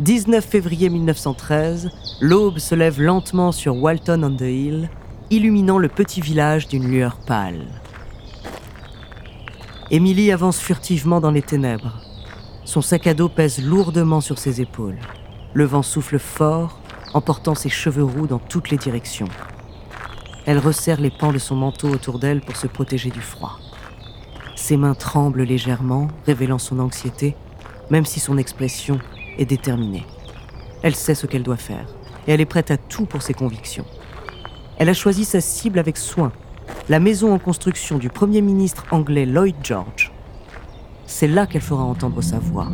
19 février 1913, l'aube se lève lentement sur Walton-on-the-Hill, illuminant le petit village d'une lueur pâle. Émilie avance furtivement dans les ténèbres. Son sac à dos pèse lourdement sur ses épaules. Le vent souffle fort, emportant ses cheveux roux dans toutes les directions. Elle resserre les pans de son manteau autour d'elle pour se protéger du froid. Ses mains tremblent légèrement, révélant son anxiété, même si son expression est déterminée. Elle sait ce qu'elle doit faire, et elle est prête à tout pour ses convictions. Elle a choisi sa cible avec soin, la maison en construction du Premier ministre anglais Lloyd George. C'est là qu'elle fera entendre sa voix.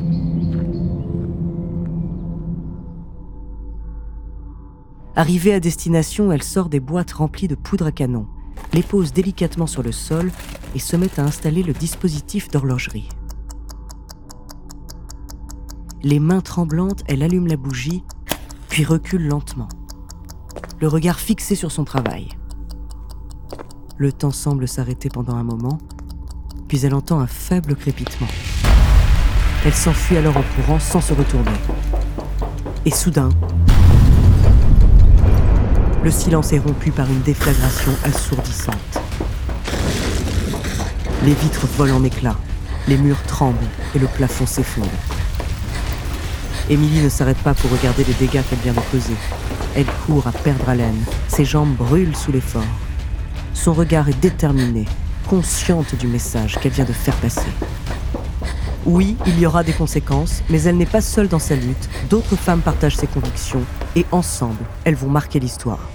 Arrivée à destination, elle sort des boîtes remplies de poudre à canon, les pose délicatement sur le sol et se met à installer le dispositif d'horlogerie. Les mains tremblantes, elle allume la bougie, puis recule lentement, le regard fixé sur son travail. Le temps semble s'arrêter pendant un moment, puis elle entend un faible crépitement. Elle s'enfuit alors en courant sans se retourner. Et soudain, le silence est rompu par une déflagration assourdissante. Les vitres volent en éclats, les murs tremblent et le plafond s'effondre. Émilie ne s'arrête pas pour regarder les dégâts qu'elle vient de causer. Elle court à perdre haleine, ses jambes brûlent sous l'effort. Son regard est déterminé, consciente du message qu'elle vient de faire passer. Oui, il y aura des conséquences, mais elle n'est pas seule dans sa lutte. D'autres femmes partagent ses convictions et ensemble, elles vont marquer l'histoire.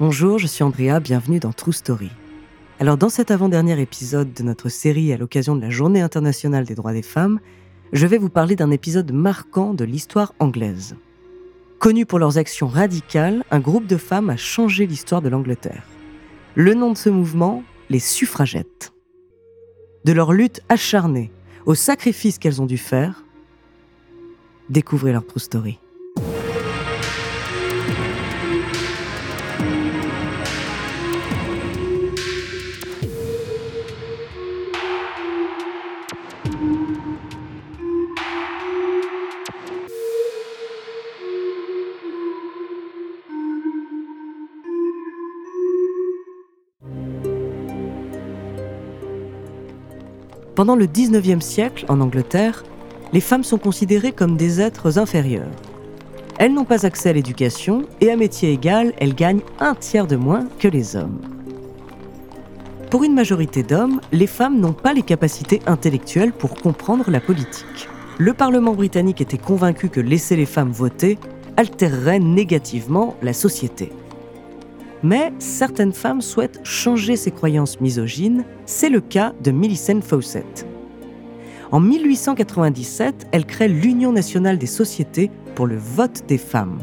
Bonjour, je suis Andrea, bienvenue dans True Story. Alors dans cet avant-dernier épisode de notre série à l'occasion de la Journée internationale des droits des femmes, je vais vous parler d'un épisode marquant de l'histoire anglaise. Connu pour leurs actions radicales, un groupe de femmes a changé l'histoire de l'Angleterre. Le nom de ce mouvement, les suffragettes. De leur lutte acharnée aux sacrifices qu'elles ont dû faire, découvrez leur true story. Pendant le 19e siècle, en Angleterre, les femmes sont considérées comme des êtres inférieurs. Elles n'ont pas accès à l'éducation et à métier égal, elles gagnent un tiers de moins que les hommes. Pour une majorité d'hommes, les femmes n'ont pas les capacités intellectuelles pour comprendre la politique. Le Parlement britannique était convaincu que laisser les femmes voter altérerait négativement la société. Mais certaines femmes souhaitent changer ces croyances misogynes. C'est le cas de Millicent Fawcett. En 1897, elle crée l'Union nationale des sociétés pour le vote des femmes.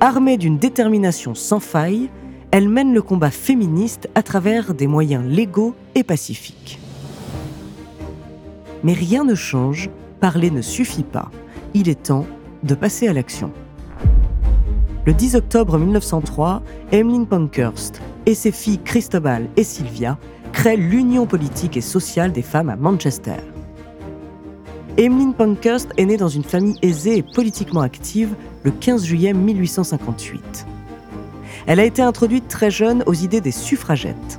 Armée d'une détermination sans faille, elle mène le combat féministe à travers des moyens légaux et pacifiques. Mais rien ne change, parler ne suffit pas. Il est temps de passer à l'action. Le 10 octobre 1903, Emmeline Pankhurst et ses filles Christobal et Sylvia créent l'Union politique et sociale des femmes à Manchester. Emmeline Pankhurst est née dans une famille aisée et politiquement active le 15 juillet 1858. Elle a été introduite très jeune aux idées des suffragettes.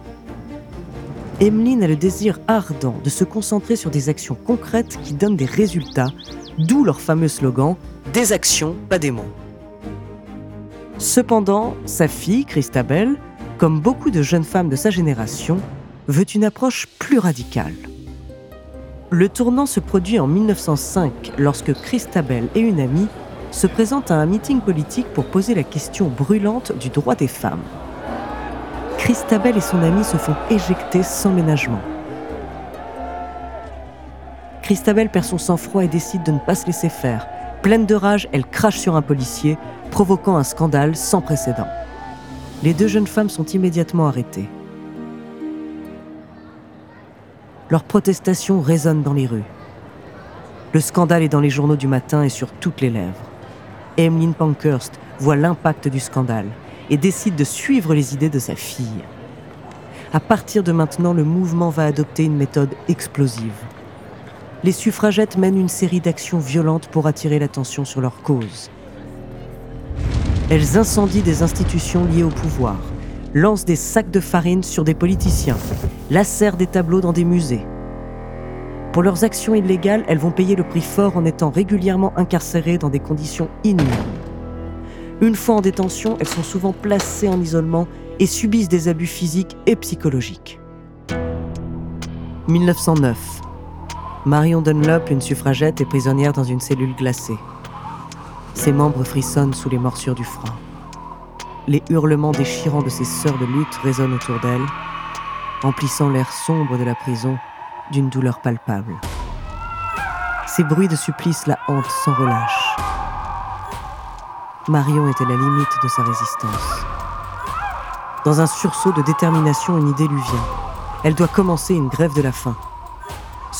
Emmeline a le désir ardent de se concentrer sur des actions concrètes qui donnent des résultats, d'où leur fameux slogan Des actions, pas des mots. Cependant, sa fille, Christabel, comme beaucoup de jeunes femmes de sa génération, veut une approche plus radicale. Le tournant se produit en 1905 lorsque Christabel et une amie se présentent à un meeting politique pour poser la question brûlante du droit des femmes. Christabel et son amie se font éjecter sans ménagement. Christabel perd son sang-froid et décide de ne pas se laisser faire. Pleine de rage, elle crache sur un policier, provoquant un scandale sans précédent. Les deux jeunes femmes sont immédiatement arrêtées. Leurs protestations résonnent dans les rues. Le scandale est dans les journaux du matin et sur toutes les lèvres. Emmeline Pankhurst voit l'impact du scandale et décide de suivre les idées de sa fille. À partir de maintenant, le mouvement va adopter une méthode explosive les suffragettes mènent une série d'actions violentes pour attirer l'attention sur leur cause. Elles incendient des institutions liées au pouvoir, lancent des sacs de farine sur des politiciens, lacèrent des tableaux dans des musées. Pour leurs actions illégales, elles vont payer le prix fort en étant régulièrement incarcérées dans des conditions inhumaines. Une fois en détention, elles sont souvent placées en isolement et subissent des abus physiques et psychologiques. 1909. Marion Dunlop, une suffragette, est prisonnière dans une cellule glacée. Ses membres frissonnent sous les morsures du froid. Les hurlements déchirants de ses sœurs de lutte résonnent autour d'elle, emplissant l'air sombre de la prison d'une douleur palpable. Ces bruits de supplice la hantent sans relâche. Marion à la limite de sa résistance. Dans un sursaut de détermination, une idée lui vient. Elle doit commencer une grève de la faim.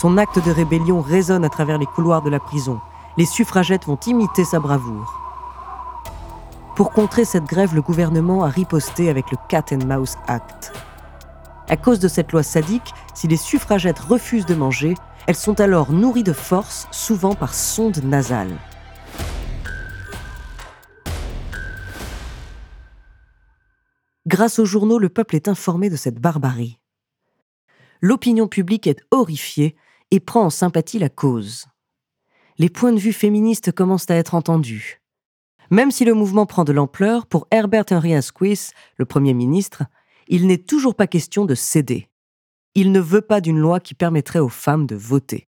Son acte de rébellion résonne à travers les couloirs de la prison. Les suffragettes vont imiter sa bravoure. Pour contrer cette grève, le gouvernement a riposté avec le Cat and Mouse Act. À cause de cette loi sadique, si les suffragettes refusent de manger, elles sont alors nourries de force, souvent par sonde nasale. Grâce aux journaux, le peuple est informé de cette barbarie l'opinion publique est horrifiée et prend en sympathie la cause. Les points de vue féministes commencent à être entendus. Même si le mouvement prend de l'ampleur, pour Herbert Henry Asquith, le Premier ministre, il n'est toujours pas question de céder. Il ne veut pas d'une loi qui permettrait aux femmes de voter.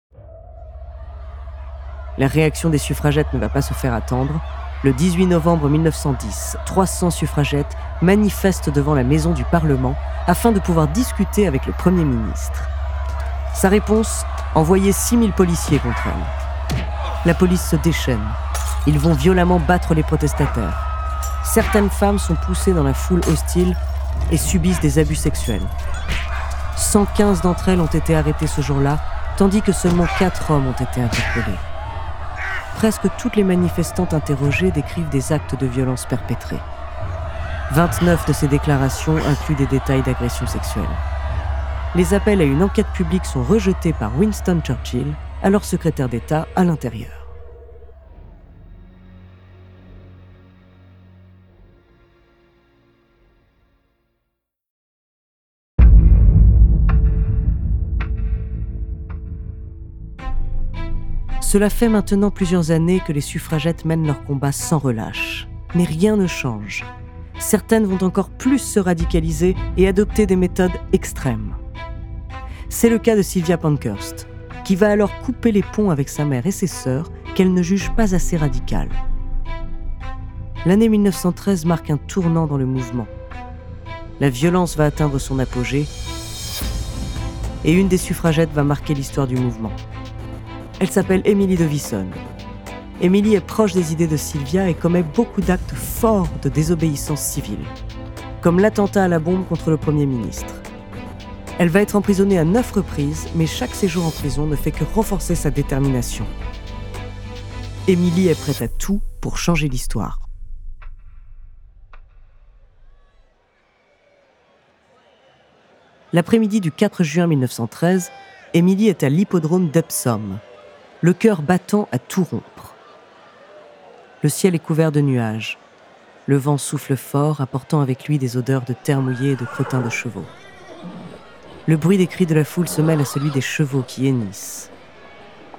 La réaction des suffragettes ne va pas se faire attendre. Le 18 novembre 1910, 300 suffragettes manifestent devant la maison du Parlement afin de pouvoir discuter avec le Premier ministre. Sa réponse Envoyer 6000 policiers contre elle. La police se déchaîne. Ils vont violemment battre les protestataires. Certaines femmes sont poussées dans la foule hostile et subissent des abus sexuels. 115 d'entre elles ont été arrêtées ce jour-là, tandis que seulement 4 hommes ont été interpellés presque toutes les manifestantes interrogées décrivent des actes de violence perpétrés. 29 de ces déclarations incluent des détails d'agression sexuelle. Les appels à une enquête publique sont rejetés par Winston Churchill, alors secrétaire d'État à l'intérieur. Cela fait maintenant plusieurs années que les suffragettes mènent leur combat sans relâche. Mais rien ne change. Certaines vont encore plus se radicaliser et adopter des méthodes extrêmes. C'est le cas de Sylvia Pankhurst, qui va alors couper les ponts avec sa mère et ses sœurs qu'elle ne juge pas assez radicales. L'année 1913 marque un tournant dans le mouvement. La violence va atteindre son apogée et une des suffragettes va marquer l'histoire du mouvement. Elle s'appelle Emily Davison. Emily est proche des idées de Sylvia et commet beaucoup d'actes forts de désobéissance civile, comme l'attentat à la bombe contre le Premier ministre. Elle va être emprisonnée à neuf reprises, mais chaque séjour en prison ne fait que renforcer sa détermination. Emily est prête à tout pour changer l'histoire. L'après-midi du 4 juin 1913, Emily est à l'hippodrome d'Epsom, le cœur battant à tout rompre. Le ciel est couvert de nuages. Le vent souffle fort, apportant avec lui des odeurs de terre mouillée et de crottins de chevaux. Le bruit des cris de la foule se mêle à celui des chevaux qui hennissent.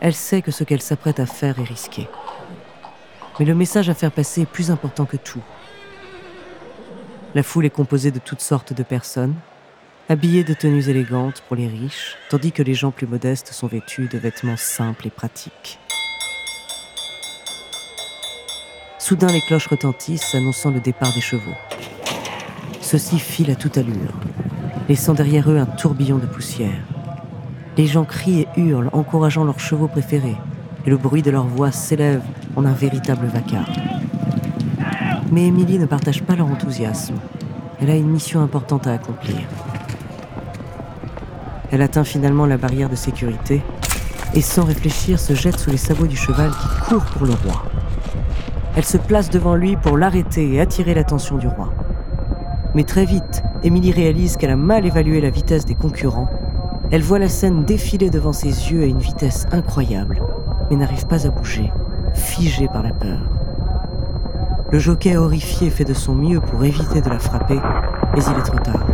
Elle sait que ce qu'elle s'apprête à faire est risqué. Mais le message à faire passer est plus important que tout. La foule est composée de toutes sortes de personnes. habillés de tenues élégantes pour les riches, tandis que les gens plus modestes sont vêtus de vêtements simples et pratiques. Soudain, les cloches retentissent, annonçant le départ des chevaux. Ceux-ci filent à toute allure, laissant derrière eux un tourbillon de poussière. Les gens crient et hurlent, encourageant leurs chevaux préférés, et le bruit de leur voix s'élève en un véritable vacarme. Mais Émilie ne partage pas leur enthousiasme. Elle a une mission importante à accomplir. Elle atteint finalement la barrière de sécurité et sans réfléchir se jette sous les sabots du cheval qui court pour le roi. Elle se place devant lui pour l'arrêter et attirer l'attention du roi. Mais très vite, Émilie réalise qu'elle a mal évalué la vitesse des concurrents. Elle voit la scène défiler devant ses yeux à une vitesse incroyable, mais n'arrive pas à bouger, figée par la peur. Le jockey horrifié fait de son mieux pour éviter de la frapper, mais il est trop tard.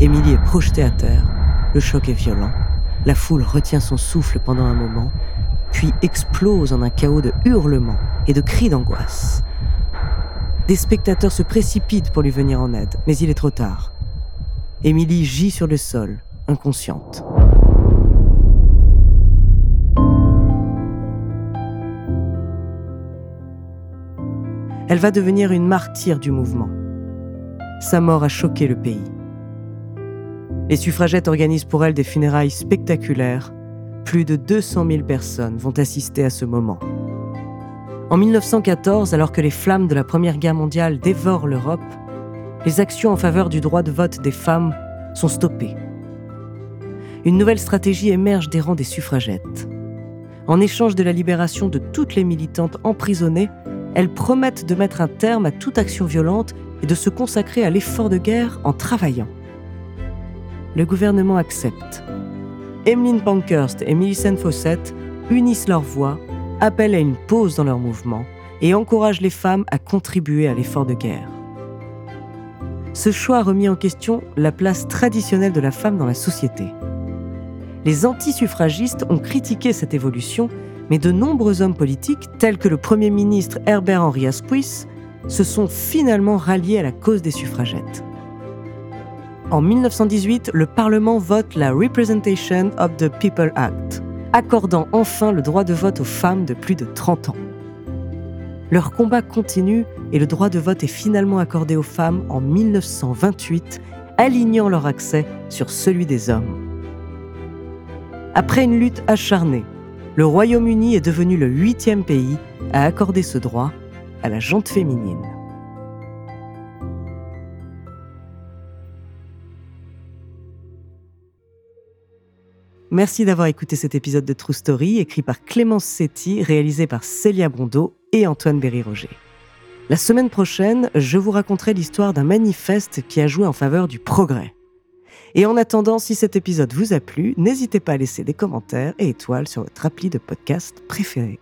Émilie est projetée à terre, le choc est violent, la foule retient son souffle pendant un moment, puis explose en un chaos de hurlements et de cris d'angoisse. Des spectateurs se précipitent pour lui venir en aide, mais il est trop tard. Émilie gît sur le sol, inconsciente. Elle va devenir une martyre du mouvement. Sa mort a choqué le pays. Les suffragettes organisent pour elle des funérailles spectaculaires. Plus de 200 000 personnes vont assister à ce moment. En 1914, alors que les flammes de la Première Guerre mondiale dévorent l'Europe, les actions en faveur du droit de vote des femmes sont stoppées. Une nouvelle stratégie émerge des rangs des suffragettes. En échange de la libération de toutes les militantes emprisonnées, elles promettent de mettre un terme à toute action violente et de se consacrer à l'effort de guerre en travaillant. Le gouvernement accepte. Emmeline Pankhurst et Millicent Fawcett unissent leurs voix, appellent à une pause dans leur mouvement et encouragent les femmes à contribuer à l'effort de guerre. Ce choix a remis en question la place traditionnelle de la femme dans la société. Les anti-suffragistes ont critiqué cette évolution mais de nombreux hommes politiques, tels que le Premier ministre Herbert Henry Asquith, se sont finalement ralliés à la cause des suffragettes. En 1918, le Parlement vote la Representation of the People Act, accordant enfin le droit de vote aux femmes de plus de 30 ans. Leur combat continue et le droit de vote est finalement accordé aux femmes en 1928, alignant leur accès sur celui des hommes. Après une lutte acharnée, le Royaume-Uni est devenu le huitième pays à accorder ce droit à la jante féminine. Merci d'avoir écouté cet épisode de True Story, écrit par Clémence Setti, réalisé par Célia Brondeau et Antoine Berry-Roger. La semaine prochaine, je vous raconterai l'histoire d'un manifeste qui a joué en faveur du progrès. Et en attendant, si cet épisode vous a plu, n'hésitez pas à laisser des commentaires et étoiles sur votre appli de podcast préféré.